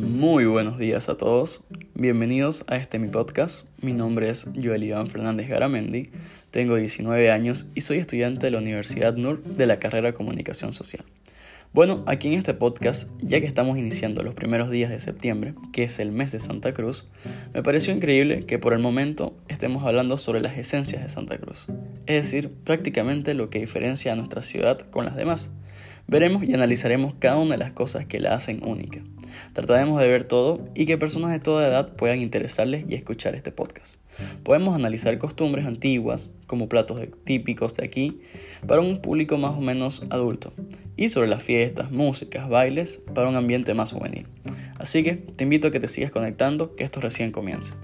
Muy buenos días a todos. Bienvenidos a este mi podcast. Mi nombre es Joel Iván Fernández Garamendi. Tengo 19 años y soy estudiante de la Universidad NUR de la carrera Comunicación Social. Bueno, aquí en este podcast, ya que estamos iniciando los primeros días de septiembre, que es el mes de Santa Cruz, me pareció increíble que por el momento estemos hablando sobre las esencias de Santa Cruz, es decir, prácticamente lo que diferencia a nuestra ciudad con las demás. Veremos y analizaremos cada una de las cosas que la hacen única. Trataremos de ver todo y que personas de toda edad puedan interesarles y escuchar este podcast. Podemos analizar costumbres antiguas, como platos típicos de aquí, para un público más o menos adulto, y sobre las fiestas, músicas, bailes, para un ambiente más juvenil. Así que te invito a que te sigas conectando, que esto recién comienza.